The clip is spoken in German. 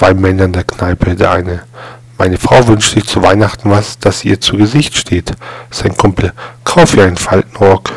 zwei Männer in der Kneipe. Der eine. Meine Frau wünscht sich zu Weihnachten was, das ihr zu Gesicht steht. Sein Kumpel. Kauf ihr einen Faltenrock.